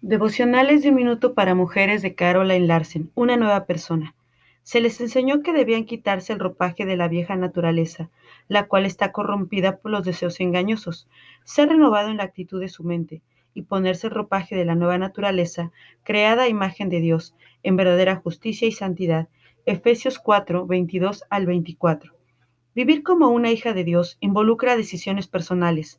Devocionales de un minuto para mujeres de Caroline Larsen, una nueva persona. Se les enseñó que debían quitarse el ropaje de la vieja naturaleza, la cual está corrompida por los deseos engañosos, ser renovado en la actitud de su mente y ponerse el ropaje de la nueva naturaleza, creada a imagen de Dios, en verdadera justicia y santidad. Efesios 4, 22 al 24. Vivir como una hija de Dios involucra decisiones personales.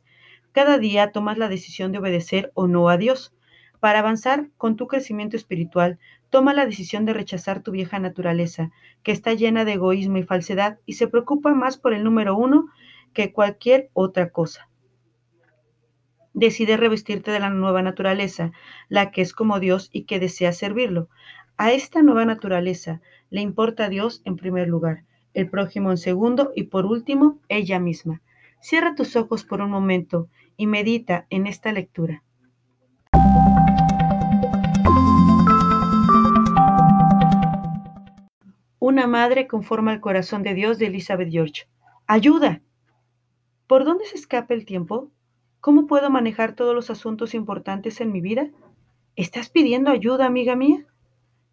Cada día tomas la decisión de obedecer o no a Dios. Para avanzar con tu crecimiento espiritual, toma la decisión de rechazar tu vieja naturaleza, que está llena de egoísmo y falsedad y se preocupa más por el número uno que cualquier otra cosa. Decide revestirte de la nueva naturaleza, la que es como Dios y que desea servirlo. A esta nueva naturaleza le importa a Dios en primer lugar, el prójimo en segundo y por último ella misma. Cierra tus ojos por un momento y medita en esta lectura. Una madre conforma el corazón de Dios de Elizabeth George. ¡Ayuda! ¿Por dónde se escapa el tiempo? ¿Cómo puedo manejar todos los asuntos importantes en mi vida? ¿Estás pidiendo ayuda, amiga mía?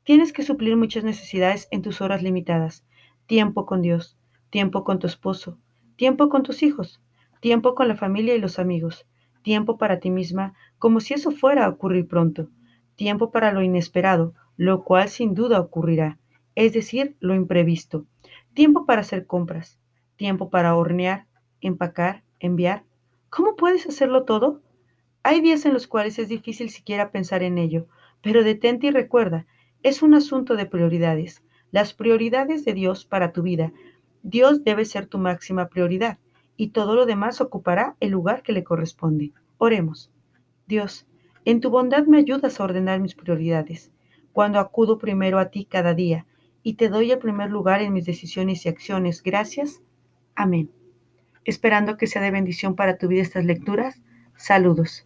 Tienes que suplir muchas necesidades en tus horas limitadas. Tiempo con Dios, tiempo con tu esposo, tiempo con tus hijos, tiempo con la familia y los amigos, tiempo para ti misma, como si eso fuera a ocurrir pronto, tiempo para lo inesperado, lo cual sin duda ocurrirá es decir, lo imprevisto. Tiempo para hacer compras, tiempo para hornear, empacar, enviar. ¿Cómo puedes hacerlo todo? Hay días en los cuales es difícil siquiera pensar en ello, pero detente y recuerda, es un asunto de prioridades. Las prioridades de Dios para tu vida. Dios debe ser tu máxima prioridad y todo lo demás ocupará el lugar que le corresponde. Oremos. Dios, en tu bondad me ayudas a ordenar mis prioridades. Cuando acudo primero a ti cada día, y te doy el primer lugar en mis decisiones y acciones. Gracias. Amén. Esperando que sea de bendición para tu vida estas lecturas. Saludos.